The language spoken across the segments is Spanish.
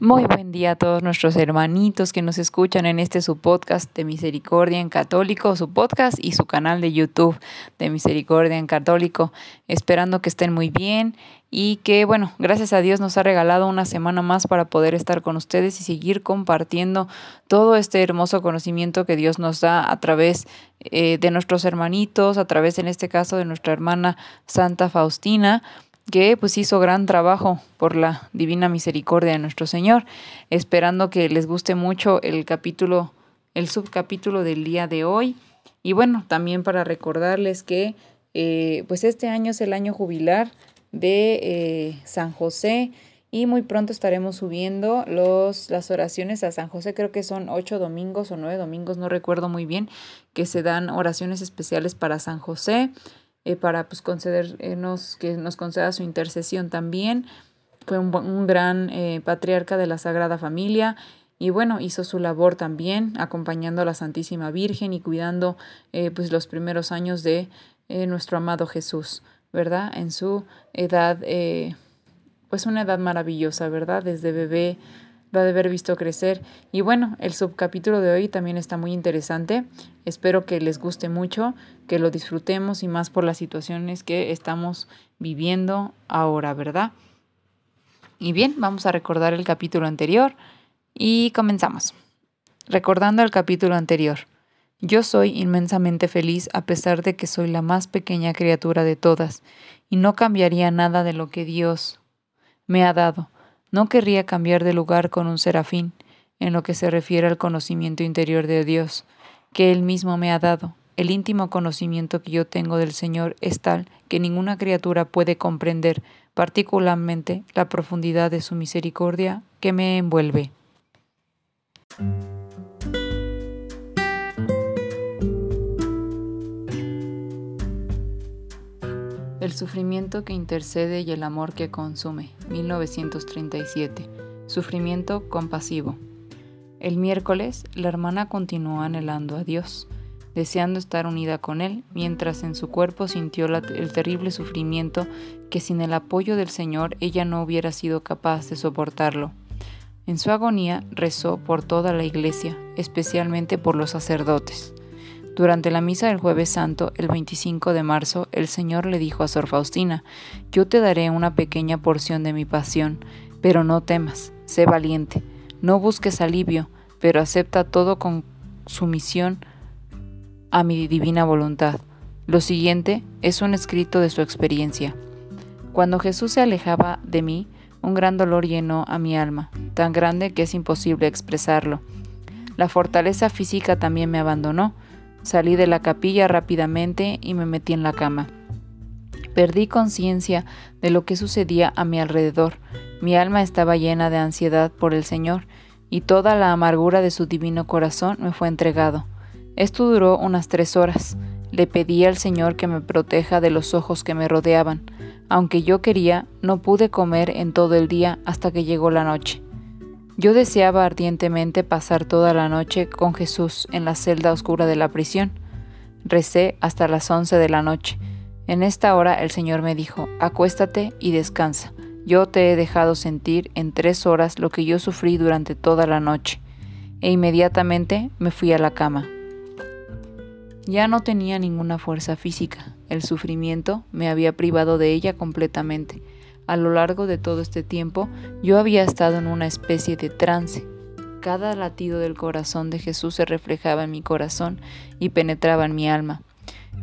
Muy buen día a todos nuestros hermanitos que nos escuchan en este su podcast de Misericordia en Católico, su podcast y su canal de YouTube de Misericordia en Católico. Esperando que estén muy bien y que, bueno, gracias a Dios nos ha regalado una semana más para poder estar con ustedes y seguir compartiendo todo este hermoso conocimiento que Dios nos da a través eh, de nuestros hermanitos, a través en este caso de nuestra hermana Santa Faustina que pues hizo gran trabajo por la divina misericordia de nuestro Señor, esperando que les guste mucho el capítulo, el subcapítulo del día de hoy. Y bueno, también para recordarles que eh, pues este año es el año jubilar de eh, San José y muy pronto estaremos subiendo los, las oraciones a San José, creo que son ocho domingos o nueve domingos, no recuerdo muy bien, que se dan oraciones especiales para San José. Eh, para pues concedernos que nos conceda su intercesión también. Fue un, gran eh, patriarca de la Sagrada Familia y bueno, hizo su labor también acompañando a la Santísima Virgen y cuidando eh, pues los primeros años de nuestro amado Jesús, ¿verdad? En su edad, pues una edad maravillosa, ¿verdad? Desde bebé lo ha de haber visto crecer. Y bueno, el subcapítulo de hoy también está muy interesante. Espero que les guste mucho, que lo disfrutemos y más por las situaciones que estamos viviendo ahora, ¿verdad? Y bien, vamos a recordar el capítulo anterior y comenzamos. Recordando el capítulo anterior. Yo soy inmensamente feliz a pesar de que soy la más pequeña criatura de todas, y no cambiaría nada de lo que Dios me ha dado no querría cambiar de lugar con un serafín en lo que se refiere al conocimiento interior de Dios, que Él mismo me ha dado. El íntimo conocimiento que yo tengo del Señor es tal que ninguna criatura puede comprender, particularmente la profundidad de su misericordia que me envuelve. El sufrimiento que intercede y el amor que consume. 1937. Sufrimiento compasivo. El miércoles, la hermana continuó anhelando a Dios, deseando estar unida con Él, mientras en su cuerpo sintió el terrible sufrimiento que sin el apoyo del Señor ella no hubiera sido capaz de soportarlo. En su agonía rezó por toda la iglesia, especialmente por los sacerdotes. Durante la misa del jueves santo, el 25 de marzo, el Señor le dijo a Sor Faustina, Yo te daré una pequeña porción de mi pasión, pero no temas, sé valiente, no busques alivio, pero acepta todo con sumisión a mi divina voluntad. Lo siguiente es un escrito de su experiencia. Cuando Jesús se alejaba de mí, un gran dolor llenó a mi alma, tan grande que es imposible expresarlo. La fortaleza física también me abandonó, Salí de la capilla rápidamente y me metí en la cama. Perdí conciencia de lo que sucedía a mi alrededor. Mi alma estaba llena de ansiedad por el Señor, y toda la amargura de su divino corazón me fue entregado. Esto duró unas tres horas. Le pedí al Señor que me proteja de los ojos que me rodeaban. Aunque yo quería, no pude comer en todo el día hasta que llegó la noche. Yo deseaba ardientemente pasar toda la noche con Jesús en la celda oscura de la prisión. Recé hasta las once de la noche. En esta hora el Señor me dijo, acuéstate y descansa. Yo te he dejado sentir en tres horas lo que yo sufrí durante toda la noche. E inmediatamente me fui a la cama. Ya no tenía ninguna fuerza física. El sufrimiento me había privado de ella completamente a lo largo de todo este tiempo yo había estado en una especie de trance. Cada latido del corazón de Jesús se reflejaba en mi corazón y penetraba en mi alma.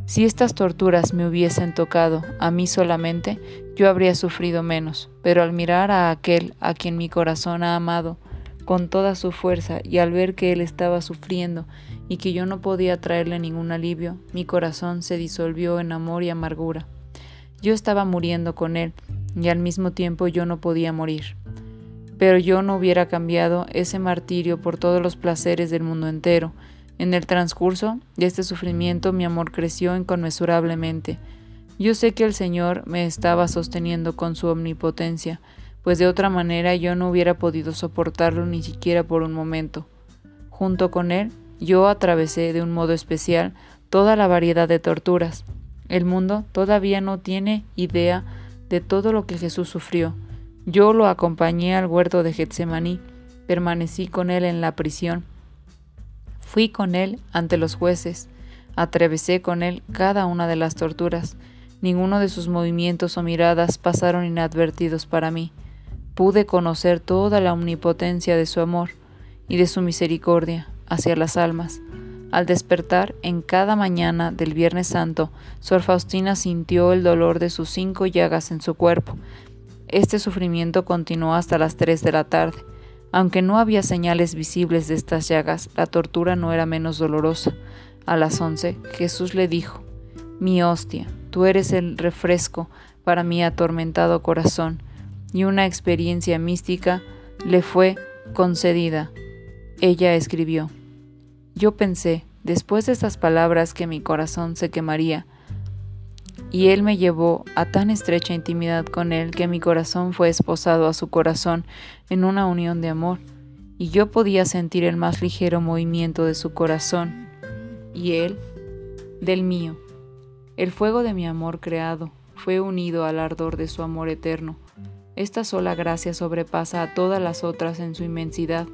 Si estas torturas me hubiesen tocado a mí solamente, yo habría sufrido menos, pero al mirar a aquel a quien mi corazón ha amado con toda su fuerza y al ver que él estaba sufriendo y que yo no podía traerle ningún alivio, mi corazón se disolvió en amor y amargura. Yo estaba muriendo con él y al mismo tiempo yo no podía morir. pero yo no hubiera cambiado ese martirio por todos los placeres del mundo entero. En el transcurso de este sufrimiento mi amor creció inconmensurablemente. Yo sé que el Señor me estaba sosteniendo con su omnipotencia, pues de otra manera yo no hubiera podido soportarlo ni siquiera por un momento. Junto con Él, yo atravesé de un modo especial toda la variedad de torturas. El mundo todavía no tiene idea de todo lo que Jesús sufrió. Yo lo acompañé al huerto de Getsemaní, permanecí con él en la prisión, fui con él ante los jueces, atravesé con él cada una de las torturas, ninguno de sus movimientos o miradas pasaron inadvertidos para mí. Pude conocer toda la omnipotencia de su amor y de su misericordia hacia las almas. Al despertar en cada mañana del Viernes Santo, Sor Faustina sintió el dolor de sus cinco llagas en su cuerpo, este sufrimiento continuó hasta las tres de la tarde. Aunque no había señales visibles de estas llagas, la tortura no era menos dolorosa. A las once, Jesús le dijo, Mi hostia, tú eres el refresco para mi atormentado corazón, y una experiencia mística le fue concedida. Ella escribió, Yo pensé, después de estas palabras, que mi corazón se quemaría, y él me llevó a tan estrecha intimidad con él que mi corazón fue esposado a su corazón en una unión de amor, y yo podía sentir el más ligero movimiento de su corazón, y él del mío. El fuego de mi amor creado fue unido al ardor de su amor eterno. Esta sola gracia sobrepasa a todas las otras en su inmensidad.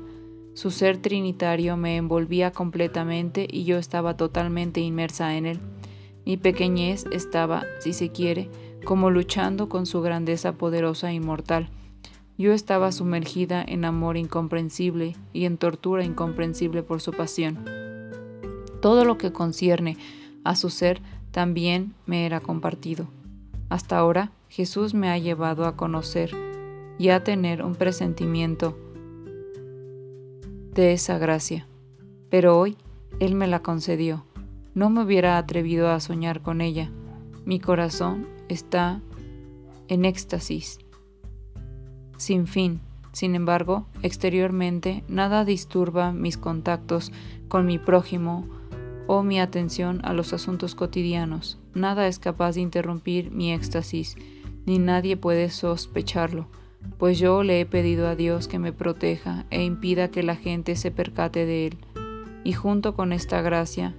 Su ser trinitario me envolvía completamente y yo estaba totalmente inmersa en él. Mi pequeñez estaba, si se quiere, como luchando con su grandeza poderosa e inmortal. Yo estaba sumergida en amor incomprensible y en tortura incomprensible por su pasión. Todo lo que concierne a su ser también me era compartido. Hasta ahora Jesús me ha llevado a conocer y a tener un presentimiento de esa gracia, pero hoy Él me la concedió no me hubiera atrevido a soñar con ella. Mi corazón está en éxtasis, sin fin. Sin embargo, exteriormente nada disturba mis contactos con mi prójimo o mi atención a los asuntos cotidianos. Nada es capaz de interrumpir mi éxtasis, ni nadie puede sospecharlo, pues yo le he pedido a Dios que me proteja e impida que la gente se percate de él. Y junto con esta gracia,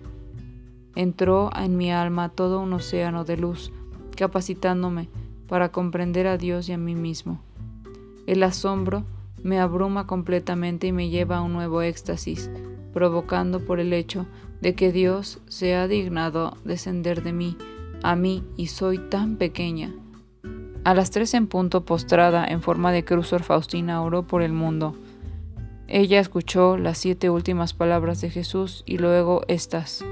entró en mi alma todo un océano de luz, capacitándome para comprender a Dios y a mí mismo. El asombro me abruma completamente y me lleva a un nuevo éxtasis, provocando por el hecho de que Dios se ha dignado descender de mí, a mí, y soy tan pequeña. A las tres en punto postrada en forma de cruz, Faustina oró por el mundo. Ella escuchó las siete últimas palabras de Jesús y luego estas.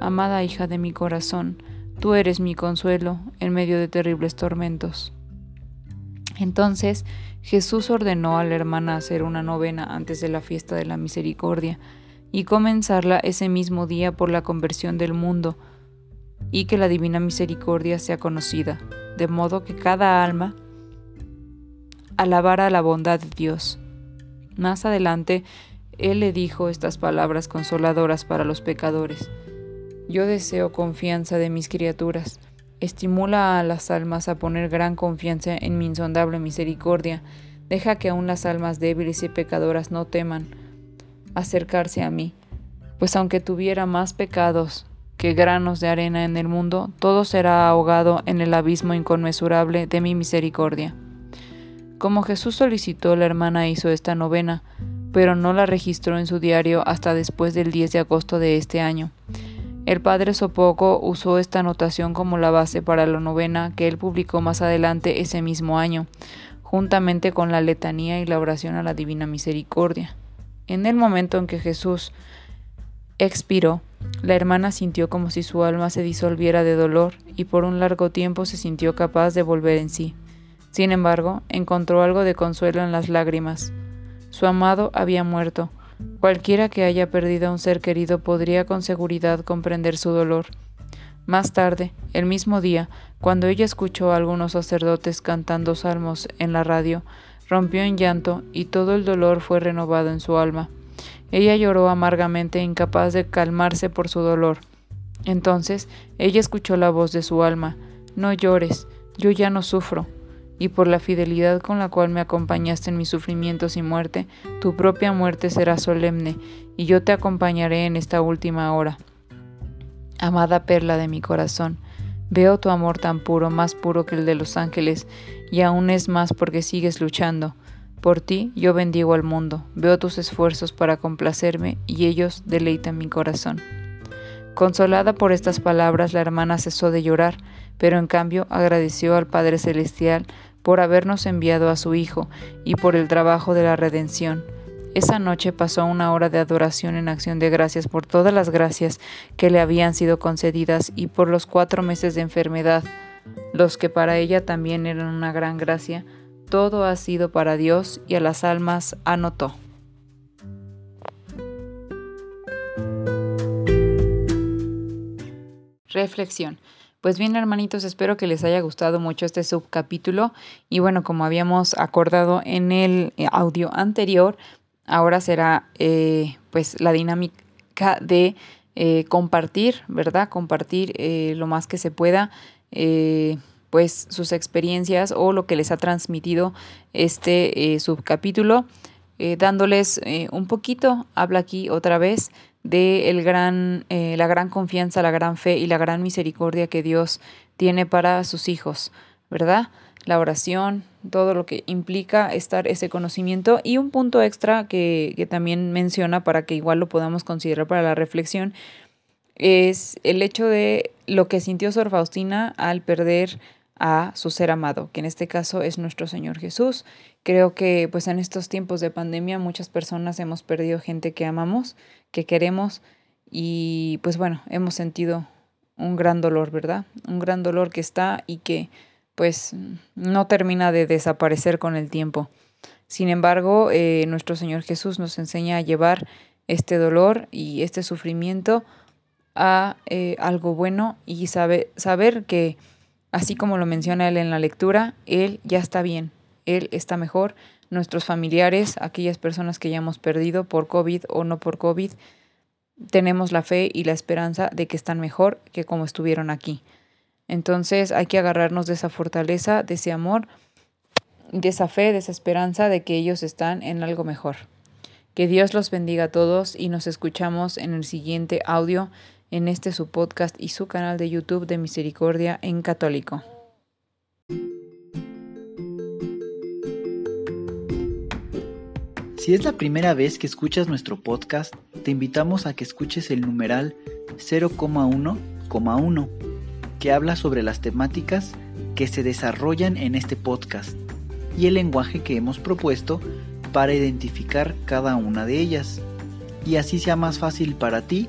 Amada hija de mi corazón, tú eres mi consuelo en medio de terribles tormentos. Entonces Jesús ordenó a la hermana hacer una novena antes de la fiesta de la misericordia y comenzarla ese mismo día por la conversión del mundo y que la divina misericordia sea conocida, de modo que cada alma alabara la bondad de Dios. Más adelante, Él le dijo estas palabras consoladoras para los pecadores. Yo deseo confianza de mis criaturas. Estimula a las almas a poner gran confianza en mi insondable misericordia. Deja que aun las almas débiles y pecadoras no teman acercarse a mí, pues aunque tuviera más pecados que granos de arena en el mundo, todo será ahogado en el abismo inconmensurable de mi misericordia. Como Jesús solicitó, la hermana hizo esta novena, pero no la registró en su diario hasta después del 10 de agosto de este año. El padre Sopoco usó esta anotación como la base para la novena que él publicó más adelante ese mismo año, juntamente con la letanía y la oración a la Divina Misericordia. En el momento en que Jesús expiró, la hermana sintió como si su alma se disolviera de dolor y por un largo tiempo se sintió capaz de volver en sí. Sin embargo, encontró algo de consuelo en las lágrimas. Su amado había muerto, Cualquiera que haya perdido a un ser querido podría con seguridad comprender su dolor. Más tarde, el mismo día, cuando ella escuchó a algunos sacerdotes cantando salmos en la radio, rompió en llanto y todo el dolor fue renovado en su alma. Ella lloró amargamente, incapaz de calmarse por su dolor. Entonces ella escuchó la voz de su alma, No llores, yo ya no sufro, y por la fidelidad con la cual me acompañaste en mis sufrimientos y muerte, tu propia muerte será solemne, y yo te acompañaré en esta última hora. Amada perla de mi corazón, veo tu amor tan puro, más puro que el de los ángeles, y aún es más porque sigues luchando. Por ti yo bendigo al mundo, veo tus esfuerzos para complacerme y ellos deleitan mi corazón. Consolada por estas palabras, la hermana cesó de llorar, pero en cambio agradeció al Padre Celestial por habernos enviado a su Hijo y por el trabajo de la redención. Esa noche pasó una hora de adoración en acción de gracias por todas las gracias que le habían sido concedidas y por los cuatro meses de enfermedad, los que para ella también eran una gran gracia. Todo ha sido para Dios y a las almas anotó. Reflexión. Pues bien, hermanitos, espero que les haya gustado mucho este subcapítulo. Y bueno, como habíamos acordado en el eh, audio anterior, ahora será eh, pues la dinámica de eh, compartir, ¿verdad? Compartir lo más que se pueda, pues sus experiencias o lo que les ha transmitido este subcapítulo. dándoles un poquito, habla aquí otra vez de el gran, eh, la gran confianza, la gran fe y la gran misericordia que Dios tiene para sus hijos, ¿verdad? La oración, todo lo que implica estar ese conocimiento y un punto extra que, que también menciona para que igual lo podamos considerar para la reflexión es el hecho de lo que sintió Sor Faustina al perder a su ser amado, que en este caso es nuestro Señor Jesús. Creo que pues en estos tiempos de pandemia muchas personas hemos perdido gente que amamos, que queremos y pues bueno, hemos sentido un gran dolor, ¿verdad? Un gran dolor que está y que pues no termina de desaparecer con el tiempo. Sin embargo, eh, nuestro Señor Jesús nos enseña a llevar este dolor y este sufrimiento a eh, algo bueno y sabe, saber que Así como lo menciona él en la lectura, él ya está bien, él está mejor. Nuestros familiares, aquellas personas que ya hemos perdido por COVID o no por COVID, tenemos la fe y la esperanza de que están mejor que como estuvieron aquí. Entonces hay que agarrarnos de esa fortaleza, de ese amor, de esa fe, de esa esperanza de que ellos están en algo mejor. Que Dios los bendiga a todos y nos escuchamos en el siguiente audio en este su podcast y su canal de YouTube de Misericordia en Católico. Si es la primera vez que escuchas nuestro podcast, te invitamos a que escuches el numeral 0,1,1, que habla sobre las temáticas que se desarrollan en este podcast y el lenguaje que hemos propuesto para identificar cada una de ellas, y así sea más fácil para ti